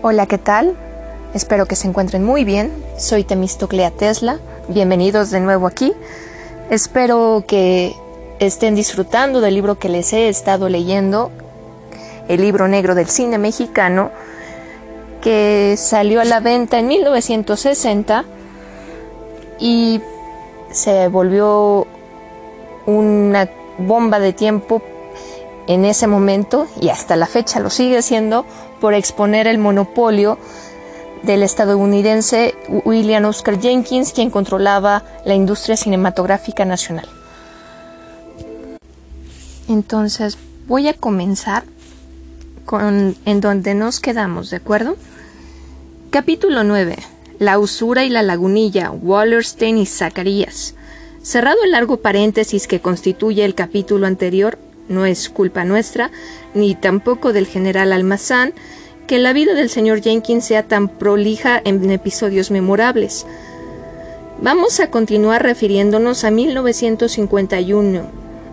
Hola, ¿qué tal? Espero que se encuentren muy bien. Soy Temistoclea Tesla. Bienvenidos de nuevo aquí. Espero que estén disfrutando del libro que les he estado leyendo, el libro negro del cine mexicano, que salió a la venta en 1960 y se volvió una bomba de tiempo en ese momento y hasta la fecha lo sigue siendo por exponer el monopolio del estadounidense William Oscar Jenkins, quien controlaba la industria cinematográfica nacional. Entonces, voy a comenzar con en donde nos quedamos, ¿de acuerdo? Capítulo 9. La usura y la lagunilla, Wallerstein y Zacarías. Cerrado el largo paréntesis que constituye el capítulo anterior, no es culpa nuestra, ni tampoco del general Almazán, que la vida del señor Jenkins sea tan prolija en episodios memorables. Vamos a continuar refiriéndonos a 1951,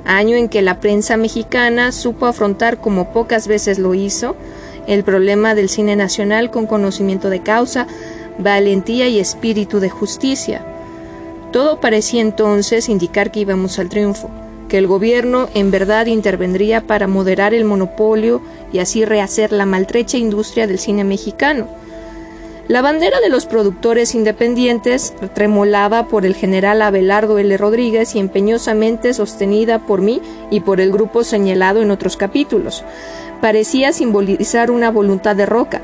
año en que la prensa mexicana supo afrontar como pocas veces lo hizo el problema del cine nacional con conocimiento de causa, valentía y espíritu de justicia. Todo parecía entonces indicar que íbamos al triunfo que el gobierno en verdad intervendría para moderar el monopolio y así rehacer la maltrecha industria del cine mexicano. La bandera de los productores independientes tremolaba por el general Abelardo L. Rodríguez y empeñosamente sostenida por mí y por el grupo señalado en otros capítulos. Parecía simbolizar una voluntad de roca.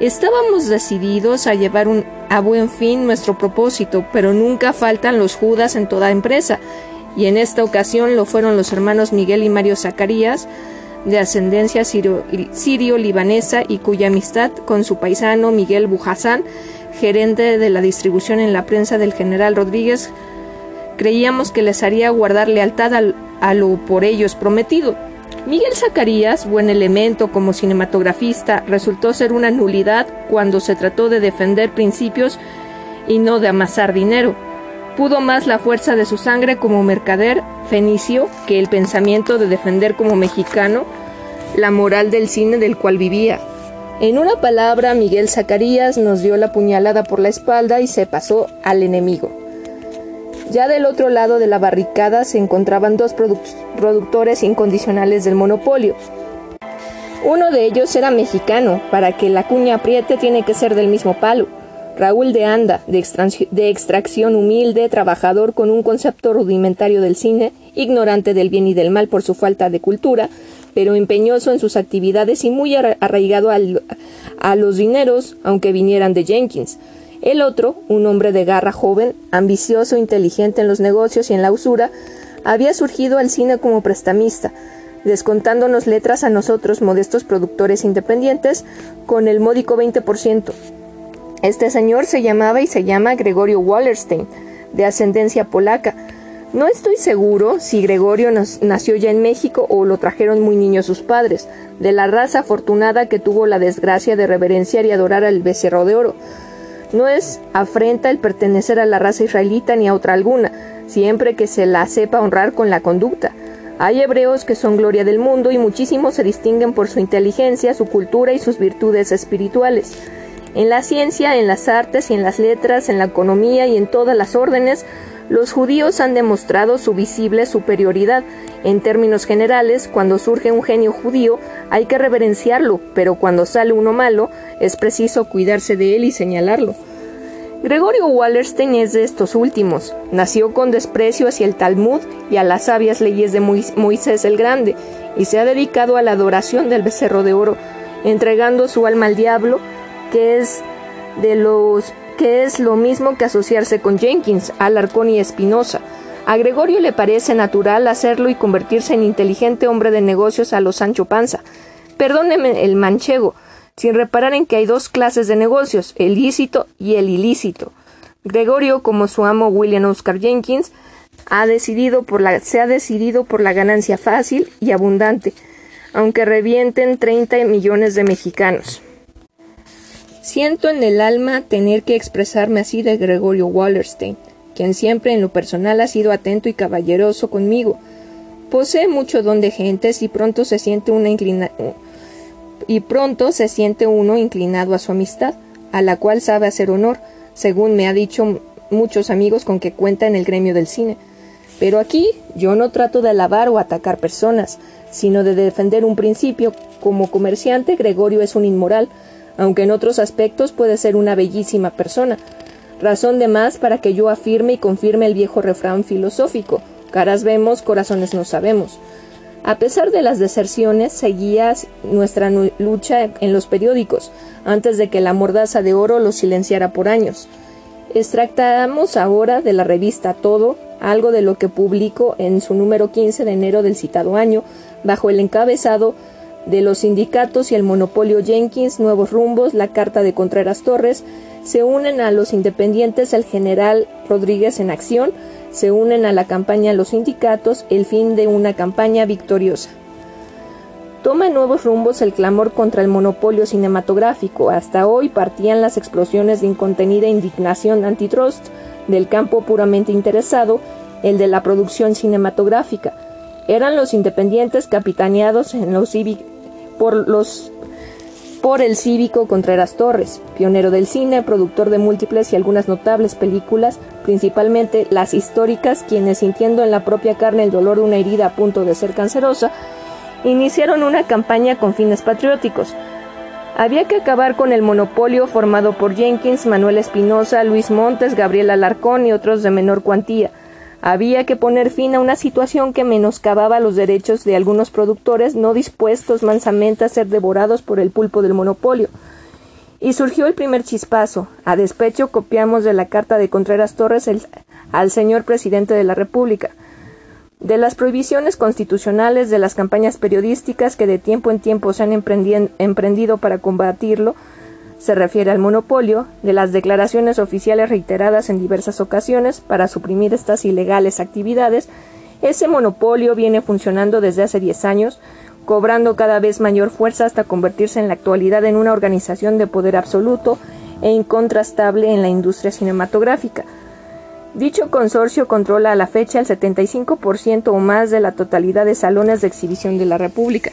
Estábamos decididos a llevar a buen fin nuestro propósito, pero nunca faltan los judas en toda empresa, y en esta ocasión lo fueron los hermanos Miguel y Mario Zacarías, de ascendencia sirio-libanesa y cuya amistad con su paisano Miguel Bujasán, gerente de la distribución en la prensa del general Rodríguez, creíamos que les haría guardar lealtad a lo por ellos prometido. Miguel Zacarías, buen elemento como cinematografista, resultó ser una nulidad cuando se trató de defender principios y no de amasar dinero pudo más la fuerza de su sangre como mercader fenicio que el pensamiento de defender como mexicano la moral del cine del cual vivía. En una palabra, Miguel Zacarías nos dio la puñalada por la espalda y se pasó al enemigo. Ya del otro lado de la barricada se encontraban dos productores incondicionales del monopolio. Uno de ellos era mexicano, para que la cuña apriete tiene que ser del mismo palo. Raúl de Anda, de, extracción humilde, trabajador con un concepto rudimentario del cine, ignorante del bien y del mal por su falta de cultura, pero empeñoso en sus actividades y muy arraigado a los dineros, aunque vinieran de Jenkins. El otro, un hombre de garra joven, ambicioso, inteligente en los negocios y en la usura, había surgido al cine como prestamista, descontándonos letras a nosotros, modestos productores independientes, con el módico 20%. Este señor se llamaba y se llama Gregorio Wallerstein, de ascendencia polaca. No estoy seguro si Gregorio nació ya en México o lo trajeron muy niño sus padres, de la raza afortunada que tuvo la desgracia de reverenciar y adorar al becerro de oro. No es afrenta el pertenecer a la raza israelita ni a otra alguna, siempre que se la sepa honrar con la conducta. Hay hebreos que son gloria del mundo y muchísimos se distinguen por su inteligencia, su cultura y sus virtudes espirituales. En la ciencia, en las artes y en las letras, en la economía y en todas las órdenes, los judíos han demostrado su visible superioridad. En términos generales, cuando surge un genio judío, hay que reverenciarlo, pero cuando sale uno malo, es preciso cuidarse de él y señalarlo. Gregorio Wallerstein es de estos últimos. Nació con desprecio hacia el Talmud y a las sabias leyes de Moisés el Grande, y se ha dedicado a la adoración del becerro de oro, entregando su alma al diablo que es de los que es lo mismo que asociarse con Jenkins, Alarcón y Espinosa. A Gregorio le parece natural hacerlo y convertirse en inteligente hombre de negocios a los Sancho Panza. Perdóneme el manchego, sin reparar en que hay dos clases de negocios, el lícito y el ilícito. Gregorio, como su amo William Oscar Jenkins, ha decidido por la, se ha decidido por la ganancia fácil y abundante, aunque revienten 30 millones de mexicanos. Siento en el alma tener que expresarme así de Gregorio Wallerstein, quien siempre en lo personal ha sido atento y caballeroso conmigo. Posee mucho don de gentes y pronto se siente una uno inclinado a su amistad, a la cual sabe hacer honor, según me ha dicho muchos amigos con que cuenta en el gremio del cine. Pero aquí yo no trato de alabar o atacar personas, sino de defender un principio. Como comerciante, Gregorio es un inmoral, aunque en otros aspectos puede ser una bellísima persona. Razón de más para que yo afirme y confirme el viejo refrán filosófico caras vemos, corazones no sabemos. A pesar de las deserciones, seguía nuestra lucha en los periódicos, antes de que la mordaza de oro los silenciara por años. Extractamos ahora de la revista Todo algo de lo que publicó en su número 15 de enero del citado año, bajo el encabezado de los sindicatos y el monopolio Jenkins, Nuevos Rumbos, la Carta de Contreras Torres, se unen a los independientes el general Rodríguez en acción, se unen a la campaña los sindicatos, el fin de una campaña victoriosa. Toma nuevos rumbos el clamor contra el monopolio cinematográfico. Hasta hoy partían las explosiones de incontenida indignación antitrust del campo puramente interesado, el de la producción cinematográfica. Eran los independientes capitaneados en los por los por el cívico Contreras Torres, pionero del cine, productor de múltiples y algunas notables películas, principalmente las históricas, quienes sintiendo en la propia carne el dolor de una herida a punto de ser cancerosa, iniciaron una campaña con fines patrióticos. Había que acabar con el monopolio formado por Jenkins, Manuel Espinosa, Luis Montes, Gabriel Alarcón y otros de menor cuantía, había que poner fin a una situación que menoscababa los derechos de algunos productores no dispuestos mansamente a ser devorados por el pulpo del monopolio. Y surgió el primer chispazo. A despecho copiamos de la carta de Contreras Torres al señor presidente de la República. De las prohibiciones constitucionales, de las campañas periodísticas que de tiempo en tiempo se han emprendido para combatirlo, se refiere al monopolio de las declaraciones oficiales reiteradas en diversas ocasiones para suprimir estas ilegales actividades. Ese monopolio viene funcionando desde hace 10 años, cobrando cada vez mayor fuerza hasta convertirse en la actualidad en una organización de poder absoluto e incontrastable en la industria cinematográfica. Dicho consorcio controla a la fecha el 75% o más de la totalidad de salones de exhibición de la República.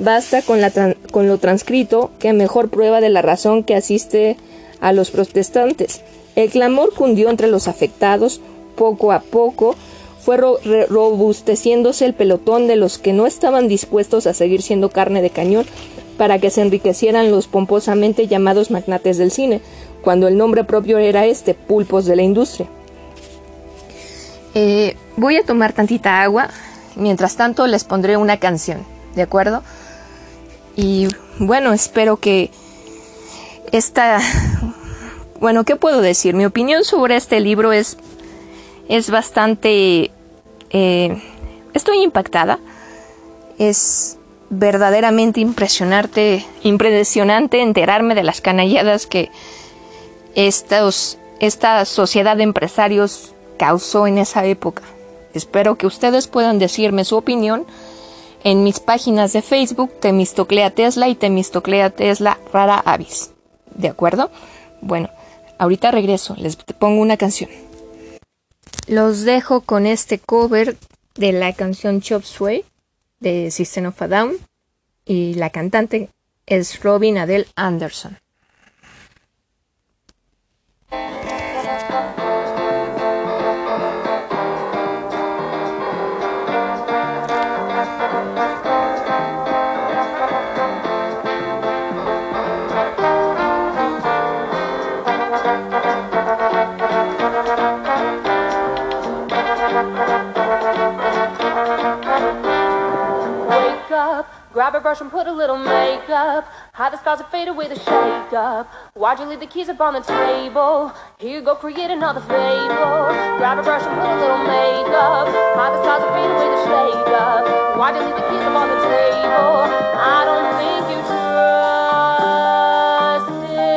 Basta con, la con lo transcrito que mejor prueba de la razón que asiste a los protestantes. El clamor cundió entre los afectados, poco a poco fue robusteciéndose el pelotón de los que no estaban dispuestos a seguir siendo carne de cañón para que se enriquecieran los pomposamente llamados magnates del cine, cuando el nombre propio era este, pulpos de la industria. Eh, voy a tomar tantita agua, mientras tanto les pondré una canción, ¿de acuerdo? Y bueno, espero que esta... Bueno, ¿qué puedo decir? Mi opinión sobre este libro es, es bastante... Eh, estoy impactada. Es verdaderamente impresionante, impresionante enterarme de las canalladas que estos, esta sociedad de empresarios causó en esa época. Espero que ustedes puedan decirme su opinión en mis páginas de Facebook Temistoclea Tesla y Temistoclea Tesla Rara Avis. ¿De acuerdo? Bueno, ahorita regreso, les pongo una canción. Los dejo con este cover de la canción Chop Sway de System of a Down y la cantante es Robin Adele Anderson. Grab a brush and put a little makeup. Hide the scars and fade away the shake up. Why'd you leave the keys up on the table? Here you go, create another fable. Grab a brush and put a little makeup. Hide the scars and fade away the shake up. Why'd you leave the keys up on the table? I don't think you trust in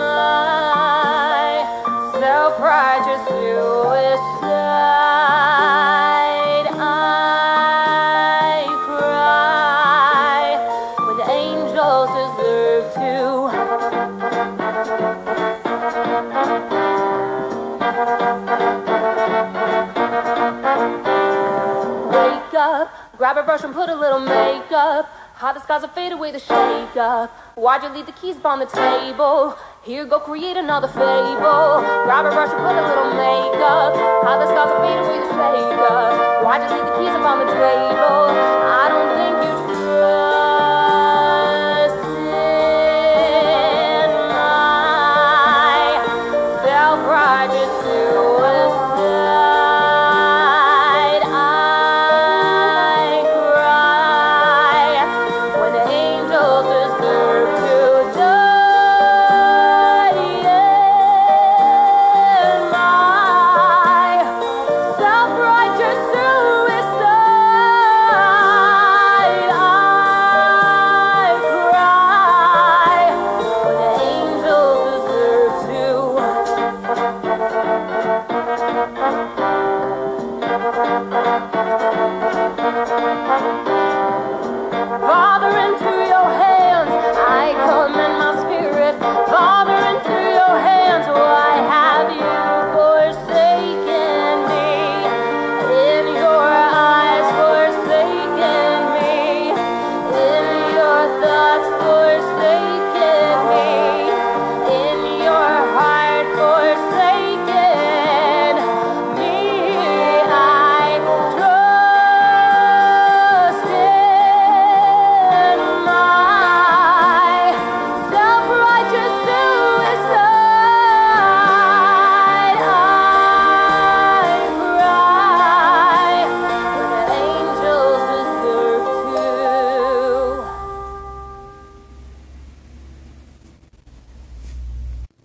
my self-righteous suicide. Grab a brush and put a little makeup. How the skies have fade away the shake up. Why'd you leave the keys upon the table? Here, go create another fable. Grab a brush and put a little makeup. How the skies have fade away the shake up. Why'd you leave the keys upon the table? I don't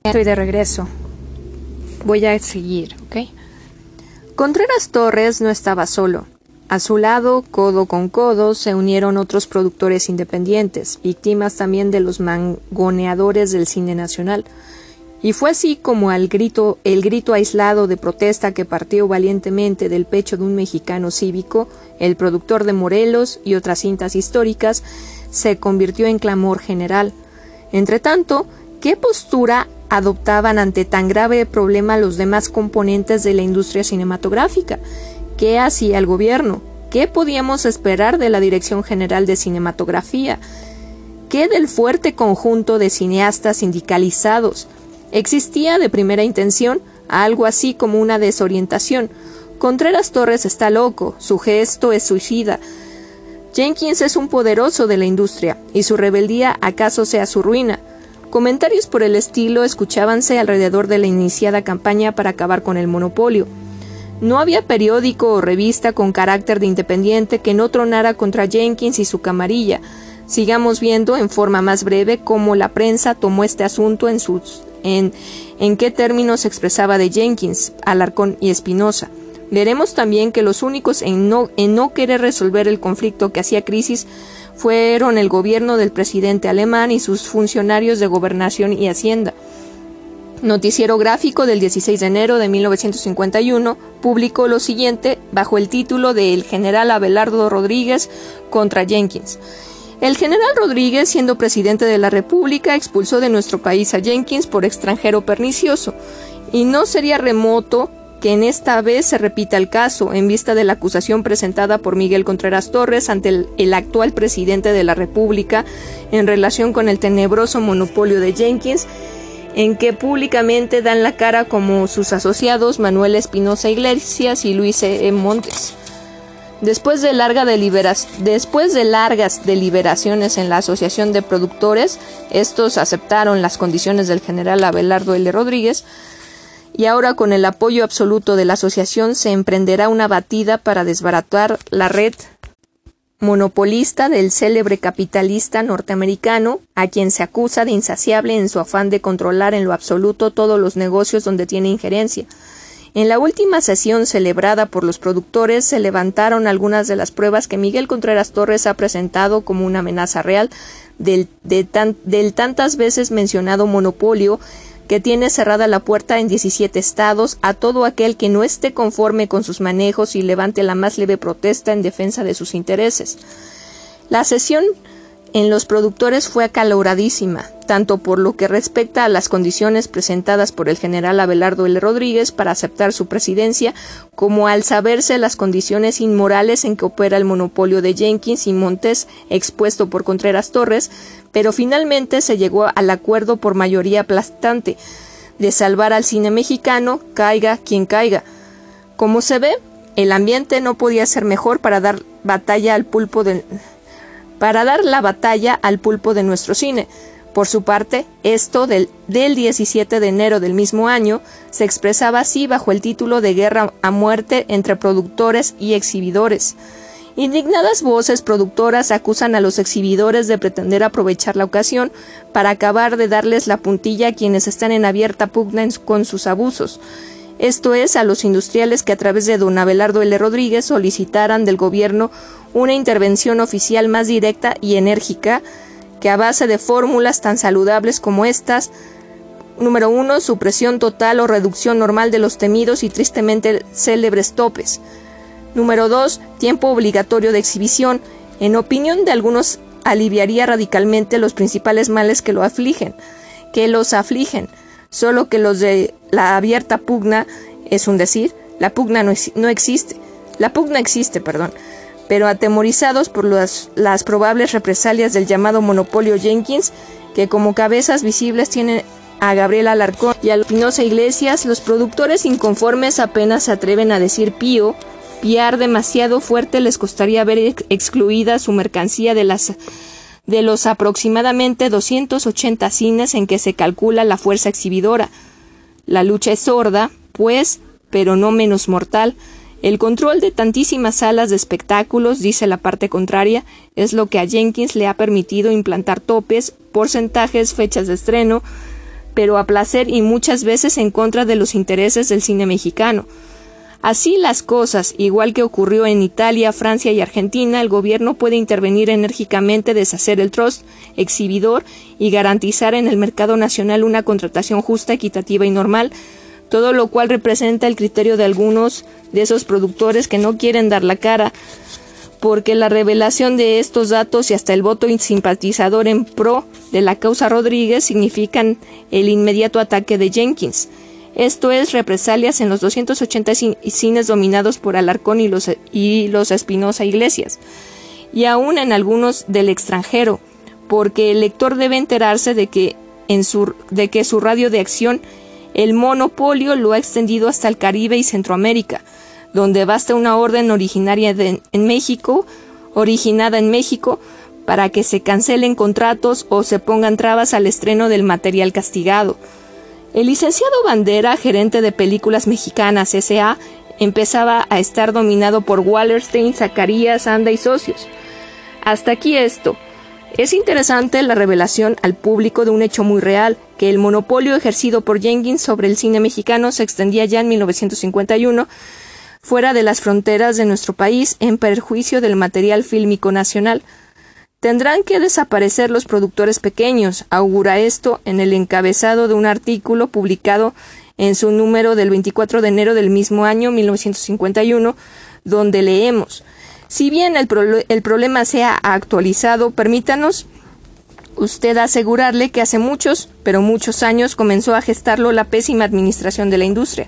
Estoy de regreso. Voy a seguir, ¿ok? Contreras Torres no estaba solo. A su lado, codo con codo, se unieron otros productores independientes, víctimas también de los mangoneadores del cine nacional. Y fue así como al grito, el grito aislado de protesta que partió valientemente del pecho de un mexicano cívico, el productor de Morelos y otras cintas históricas, se convirtió en clamor general. Entretanto, ¿qué postura adoptaban ante tan grave problema los demás componentes de la industria cinematográfica? ¿Qué hacía el gobierno? ¿Qué podíamos esperar de la Dirección General de Cinematografía? ¿Qué del fuerte conjunto de cineastas sindicalizados? Existía de primera intención algo así como una desorientación. Contreras Torres está loco, su gesto es suicida. Jenkins es un poderoso de la industria, y su rebeldía acaso sea su ruina. Comentarios por el estilo escuchábanse alrededor de la iniciada campaña para acabar con el monopolio. No había periódico o revista con carácter de independiente que no tronara contra Jenkins y su camarilla. Sigamos viendo en forma más breve cómo la prensa tomó este asunto en sus en, qué términos expresaba de Jenkins, Alarcón y Espinosa. Veremos también que los únicos en no querer resolver el conflicto que hacía crisis fueron el gobierno del presidente alemán y sus funcionarios de gobernación y hacienda. Noticiero gráfico del 16 de enero de 1951 publicó lo siguiente bajo el título de El general Abelardo Rodríguez contra Jenkins. El general Rodríguez, siendo presidente de la República, expulsó de nuestro país a Jenkins por extranjero pernicioso, y no sería remoto que en esta vez se repita el caso, en vista de la acusación presentada por Miguel Contreras Torres ante el, actual presidente de la República en relación con el tenebroso monopolio de Jenkins, en que públicamente dan la cara como sus asociados Manuel Espinosa Iglesias y Luis E. Montes. Después de, después de largas deliberaciones en la Asociación de Productores, estos aceptaron las condiciones del general Abelardo L. Rodríguez, y ahora con el apoyo absoluto de la asociación se emprenderá una batida para desbaratar la red monopolista del célebre capitalista norteamericano, a quien se acusa de insaciable en su afán de controlar en lo absoluto todos los negocios donde tiene injerencia. En la última sesión celebrada por los productores se levantaron algunas de las pruebas que Miguel Contreras Torres ha presentado como una amenaza real del, del tantas veces mencionado monopolio que tiene cerrada la puerta en 17 estados a todo aquel que no esté conforme con sus manejos y levante la más leve protesta en defensa de sus intereses. La sesión en los productores fue acaloradísima, tanto por lo que respecta a las condiciones presentadas por el general Abelardo L. Rodríguez para aceptar su presidencia, como al saberse las condiciones inmorales en que opera el monopolio de Jenkins y Montes expuesto por Contreras Torres, pero finalmente se llegó al acuerdo por mayoría aplastante de salvar al cine mexicano, caiga quien caiga. Como se ve, el ambiente no podía ser mejor para dar batalla al pulpo de para dar la batalla al pulpo de nuestro cine. Por su parte, esto del, del 17 de enero del mismo año se expresaba así bajo el título de Guerra a muerte entre productores y exhibidores. Indignadas voces productoras acusan a los exhibidores de pretender aprovechar la ocasión para acabar de darles la puntilla a quienes están en abierta pugna con sus abusos. Esto es, a los industriales que a través de don Abelardo L. Rodríguez solicitaran del gobierno una intervención oficial más directa y enérgica que a base de fórmulas tan saludables como estas, número uno, supresión total o reducción normal de los temidos y tristemente célebres topes. Número dos, tiempo obligatorio de exhibición. En opinión de algunos, aliviaría radicalmente los principales males que afligen, que los afligen, solo que los de la abierta pugna es un decir, la pugna no, no existe, la pugna existe, perdón, pero atemorizados por las, las probables represalias del llamado monopolio Jenkins, que como cabezas visibles tienen a Gabriel Alarcón y a Lupinosa Iglesias, los productores inconformes apenas se atreven a decir pío, piar demasiado fuerte les costaría ver excluida su mercancía de las de los aproximadamente 280 cines en que se calcula la fuerza exhibidora. La lucha es sorda, pues, pero no menos mortal, el control de tantísimas salas de espectáculos, dice la parte contraria, es lo que a Jenkins le ha permitido implantar topes, porcentajes, fechas de estreno, pero a placer y muchas veces en contra de los intereses del cine mexicano. Así las cosas, igual que ocurrió en Italia, Francia y Argentina, el gobierno puede intervenir enérgicamente, deshacer el trust exhibidor y garantizar en el mercado nacional una contratación justa, equitativa y normal, todo lo cual representa el criterio de algunos de esos productores que no quieren dar la cara, porque la revelación de estos datos y hasta el voto simpatizador en pro de la causa Rodríguez significan el inmediato ataque de Jenkins. Esto es represalias en los 280 cines dominados por Alarcón y los, y los Espinosa Iglesias, y aún en algunos del extranjero, porque el lector debe enterarse de que, en su, de que su radio de acción el monopolio lo ha extendido hasta el Caribe y Centroamérica, donde basta una orden originaria en México, originada en México, para que se cancelen contratos o se pongan trabas al estreno del material castigado. El licenciado Bandera, gerente de películas mexicanas S.A., empezaba a estar dominado por Wallerstein, Zacarías, Anda y socios. Hasta aquí esto. Es interesante la revelación al público de un hecho muy real, que el monopolio ejercido por Jenkins sobre el cine mexicano se extendía ya en 1951 fuera de las fronteras de nuestro país en perjuicio del material fílmico nacional. Tendrán que desaparecer los productores pequeños, augura esto en el encabezado de un artículo publicado en su número del 24 de enero del mismo año 1951, donde leemos si bien el, el problema sea actualizado, permítanos usted asegurarle que hace muchos, pero muchos años comenzó a gestarlo la pésima administración de la industria.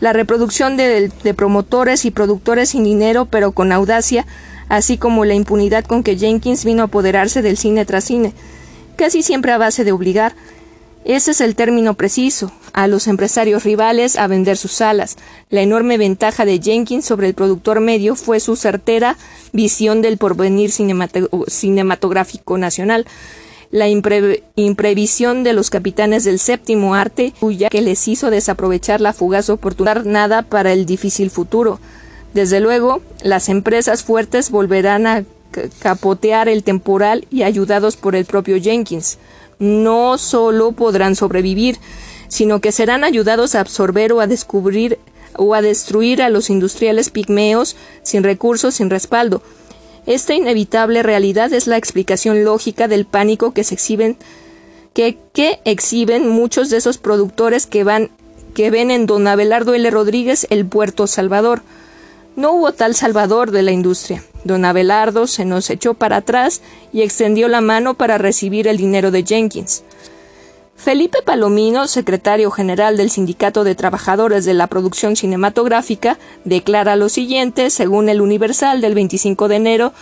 La reproducción de, promotores y productores sin dinero, pero con audacia, así como la impunidad con que Jenkins vino a apoderarse del cine tras cine, casi siempre a base de obligar, ese es el término preciso, a los empresarios rivales a vender sus salas. La enorme ventaja de Jenkins sobre el productor medio fue su certera visión del porvenir cinematográfico nacional, la imprevisión de los capitanes del séptimo arte, cuya que les hizo desaprovechar la fugaz oportunidad nada para el difícil futuro. Desde luego, las empresas fuertes volverán a capotear el temporal y ayudados por el propio Jenkins no solo podrán sobrevivir, sino que serán ayudados a absorber o a descubrir o a destruir a los industriales pigmeos sin recursos, sin respaldo. Esta inevitable realidad es la explicación lógica del pánico que se exhiben que, que exhiben muchos de esos productores que van que ven en don Abelardo L. Rodríguez el puerto Salvador. No hubo tal salvador de la industria. Don Abelardo se nos echó para atrás y extendió la mano para recibir el dinero de Jenkins. Felipe Palomino, secretario general del Sindicato de Trabajadores de la Producción Cinematográfica, declara lo siguiente, según el Universal del 25 de enero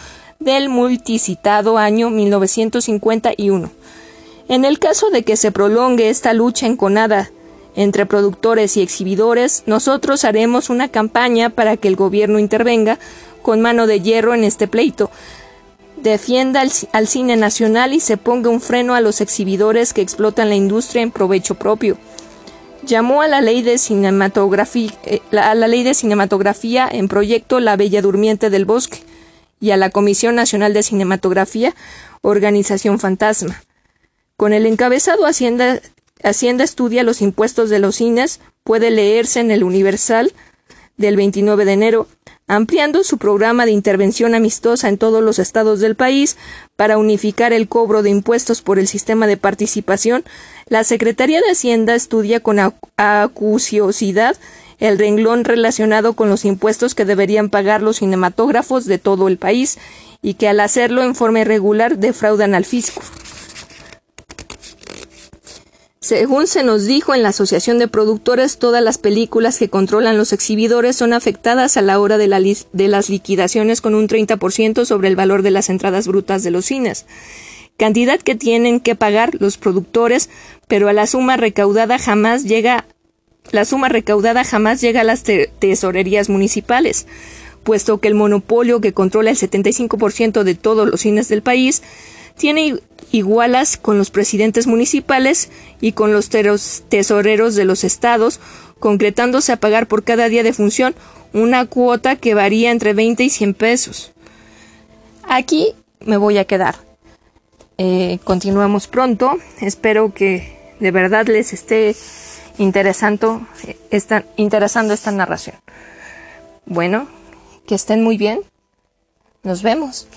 del multicitado año 1951. En el caso de que se prolongue esta lucha enconada entre productores y exhibidores, nosotros haremos una campaña para que el gobierno intervenga con mano de hierro en este pleito, defienda al, cine nacional y se ponga un freno a los exhibidores que explotan la industria en provecho propio. Llamó a la ley de cinematografía, eh, a la ley de cinematografía en proyecto La Bella Durmiente del Bosque y a la Comisión Nacional de Cinematografía, Organización Fantasma. Con el encabezado Hacienda, Hacienda estudia los impuestos de los cines, puede leerse en el Universal del 29 de enero ampliando su programa de intervención amistosa en todos los estados del país para unificar el cobro de impuestos por el sistema de participación, la Secretaría de Hacienda estudia con acuciosidad el renglón relacionado con los impuestos que deberían pagar los cinematógrafos de todo el país y que al hacerlo en forma irregular defraudan al fisco. Según se nos dijo en la Asociación de Productores, todas las películas que controlan los exhibidores son afectadas a la hora de, las liquidaciones con un 30% sobre el valor de las entradas brutas de los cines, cantidad que tienen que pagar los productores, pero a la suma recaudada jamás llega la suma recaudada jamás llega a las tesorerías municipales, puesto que el monopolio que controla el 75% de todos los cines del país tiene igualas con los presidentes municipales y con los tesoreros de los estados, concretándose a pagar por cada día de función una cuota que varía entre 20 y 100 pesos. Aquí me voy a quedar. Eh, continuamos pronto. Espero que de verdad les esté interesando esta, interesando esta narración. Bueno, que estén muy bien. Nos vemos.